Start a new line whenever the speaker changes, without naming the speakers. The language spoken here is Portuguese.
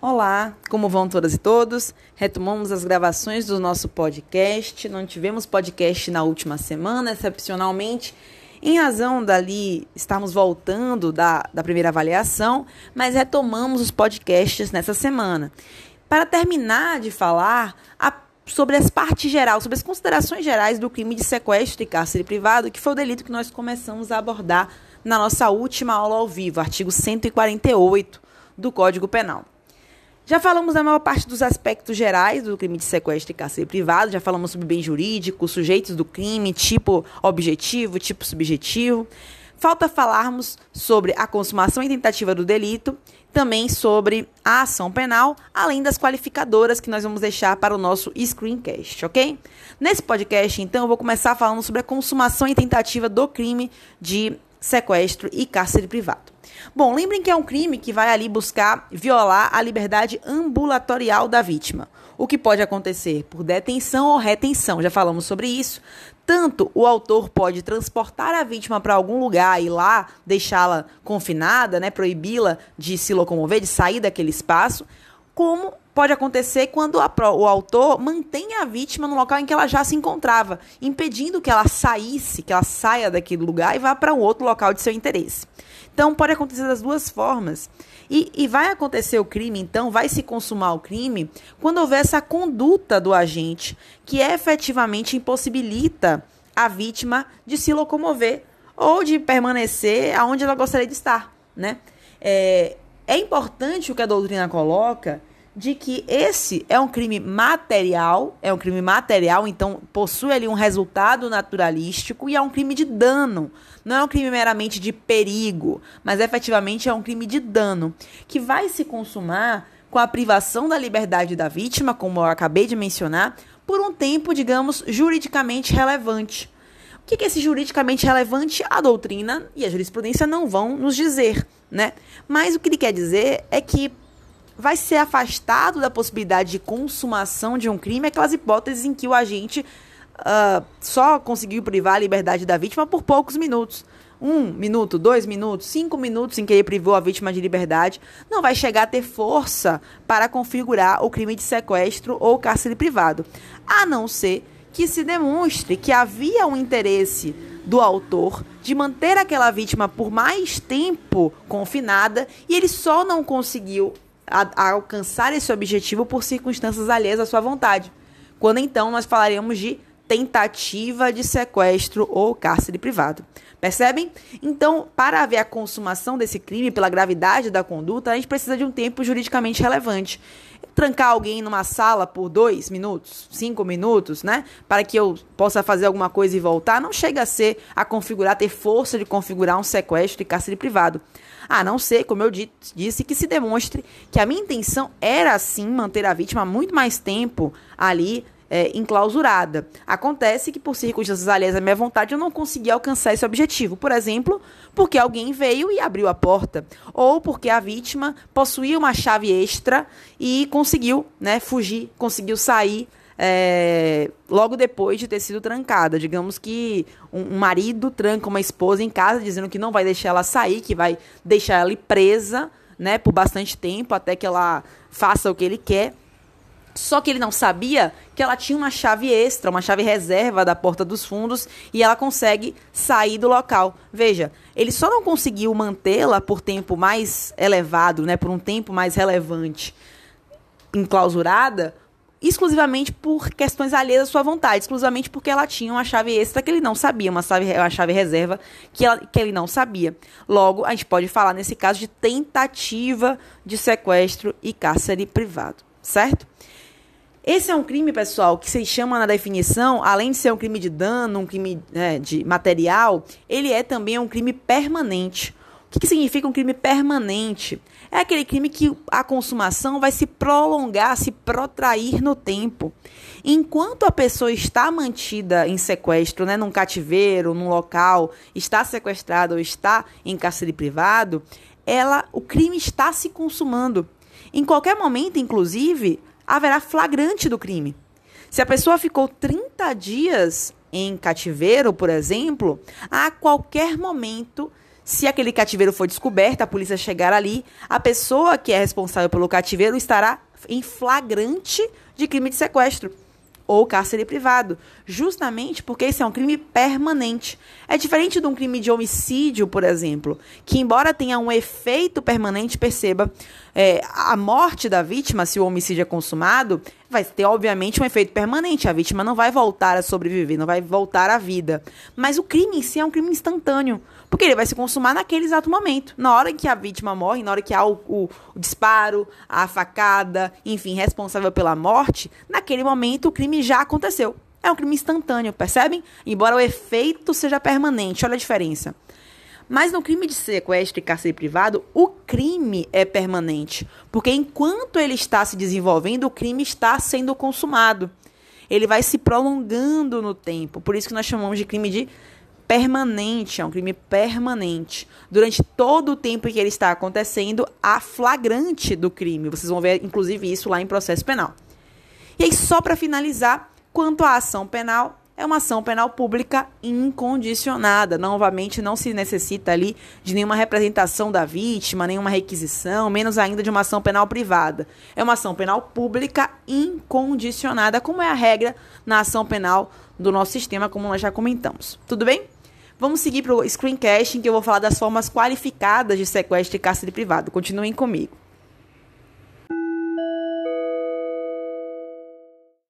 Olá, como vão todas e todos? Retomamos as gravações do nosso podcast. Não tivemos podcast na última semana, excepcionalmente, em razão dali estarmos voltando da, da primeira avaliação, mas retomamos os podcasts nessa semana. Para terminar de falar a, sobre as partes gerais, sobre as considerações gerais do crime de sequestro e cárcere privado, que foi o delito que nós começamos a abordar na nossa última aula ao vivo, artigo 148 do Código Penal. Já falamos da maior parte dos aspectos gerais do crime de sequestro e cárcere privado, já falamos sobre bem jurídico, sujeitos do crime, tipo objetivo, tipo subjetivo. Falta falarmos sobre a consumação e tentativa do delito, também sobre a ação penal, além das qualificadoras que nós vamos deixar para o nosso screencast, ok? Nesse podcast, então, eu vou começar falando sobre a consumação e tentativa do crime de sequestro e cárcere privado. Bom, lembrem que é um crime que vai ali buscar violar a liberdade ambulatorial da vítima. O que pode acontecer por detenção ou retenção, já falamos sobre isso. Tanto o autor pode transportar a vítima para algum lugar e lá deixá-la confinada, né, proibi-la de se locomover, de sair daquele espaço, como pode acontecer quando a, o autor mantém a vítima no local em que ela já se encontrava, impedindo que ela saísse, que ela saia daquele lugar e vá para um outro local de seu interesse. Então, pode acontecer das duas formas. E, e, vai acontecer o crime, então, vai se consumar o crime quando houver essa conduta do agente que efetivamente impossibilita a vítima de se locomover ou de permanecer aonde ela gostaria de estar, né? É, é importante o que a doutrina coloca de que esse é um crime material, é um crime material, então possui ali um resultado naturalístico e é um crime de dano. Não é um crime meramente de perigo, mas efetivamente é um crime de dano, que vai se consumar com a privação da liberdade da vítima, como eu acabei de mencionar, por um tempo, digamos, juridicamente relevante. O que é esse juridicamente relevante? A doutrina e a jurisprudência não vão nos dizer, né? Mas o que ele quer dizer é que vai ser afastado da possibilidade de consumação de um crime aquelas hipóteses em que o agente uh, só conseguiu privar a liberdade da vítima por poucos minutos. Um minuto, dois minutos, cinco minutos em que ele privou a vítima de liberdade, não vai chegar a ter força para configurar o crime de sequestro ou cárcere privado, a não ser que se demonstre que havia um interesse do autor de manter aquela vítima por mais tempo confinada e ele só não conseguiu a, a alcançar esse objetivo por circunstâncias alheias à sua vontade. Quando então nós falaremos de tentativa de sequestro ou cárcere privado. Percebem? Então, para haver a consumação desse crime pela gravidade da conduta, a gente precisa de um tempo juridicamente relevante. Trancar alguém numa sala por dois minutos, cinco minutos, né? Para que eu possa fazer alguma coisa e voltar, não chega a ser a configurar, ter força de configurar um sequestro e cárcere privado. A não ser, como eu disse, que se demonstre que a minha intenção era sim manter a vítima muito mais tempo ali é, enclausurada. Acontece que, por circunstâncias alheias à minha vontade, eu não consegui alcançar esse objetivo. Por exemplo, porque alguém veio e abriu a porta. Ou porque a vítima possuía uma chave extra e conseguiu né, fugir, conseguiu sair é, logo depois de ter sido trancada. Digamos que um, marido tranca uma esposa em casa, dizendo que não vai deixar ela sair, que vai deixar ela presa né, por bastante tempo até que ela faça o que ele quer. Só que ele não sabia que ela tinha uma chave extra, uma chave reserva da porta dos fundos e ela consegue sair do local. Veja, ele só não conseguiu mantê-la por tempo mais elevado, né, por um tempo mais relevante, enclausurada, exclusivamente por questões alheias à sua vontade, exclusivamente porque ela tinha uma chave extra que ele não sabia, uma chave, uma chave reserva que, ela, que ele não sabia. Logo, a gente pode falar nesse caso de tentativa de sequestro e cárcere privado, certo? Esse é um crime, pessoal, que se chama na definição, além de ser um crime de dano, um crime é, de material, ele é também um crime permanente. O que, que significa um crime permanente? É aquele crime que a consumação vai se prolongar, se protrair no tempo. Enquanto a pessoa está mantida em sequestro, né, num cativeiro, num local, está sequestrada ou está em cárcere privado, ela, o crime está se consumando. Em qualquer momento, inclusive, haverá flagrante do crime. Se a pessoa ficou 30 dias em cativeiro, por exemplo, a qualquer momento Se aquele cativeiro for descoberto, a polícia chegar ali, a pessoa que é responsável pelo cativeiro estará em flagrante de crime de sequestro ou cárcere privado, justamente porque esse é um crime permanente. É diferente de um crime de homicídio, por exemplo, que embora tenha um efeito permanente, perceba, é, a morte da vítima, se o homicídio é consumado, vai ter obviamente um efeito permanente. A vítima não vai voltar a sobreviver, não vai voltar à vida. Mas o crime em si é um crime instantâneo. Porque ele vai se consumar naquele exato momento. Na hora em que a vítima morre, na hora que há o, o, o disparo, a facada, enfim, responsável pela morte, naquele momento o crime já aconteceu. É um crime instantâneo, percebem? Embora o efeito seja permanente, olha a diferença. Mas no crime de sequestro e cárcere privado, o crime é permanente, porque enquanto ele está se desenvolvendo, o crime está sendo consumado. Ele vai se prolongando no tempo. Por isso que nós chamamos de crime de permanente, é um crime permanente. Durante todo o tempo em que ele está acontecendo, há flagrante do crime. Vocês vão ver, inclusive, isso lá em processo penal. E aí, só para finalizar, quanto à ação penal, é uma ação penal pública incondicionada. Novamente, não se necessita ali de nenhuma representação da vítima, nenhuma requisição, menos ainda de uma ação penal privada. É uma ação penal pública incondicionada, como é a regra na ação penal do nosso sistema, como nós já comentamos. Tudo bem? Vamos seguir para o screencasting, que eu vou falar das formas qualificadas de sequestro e cárcere privado. Continuem comigo.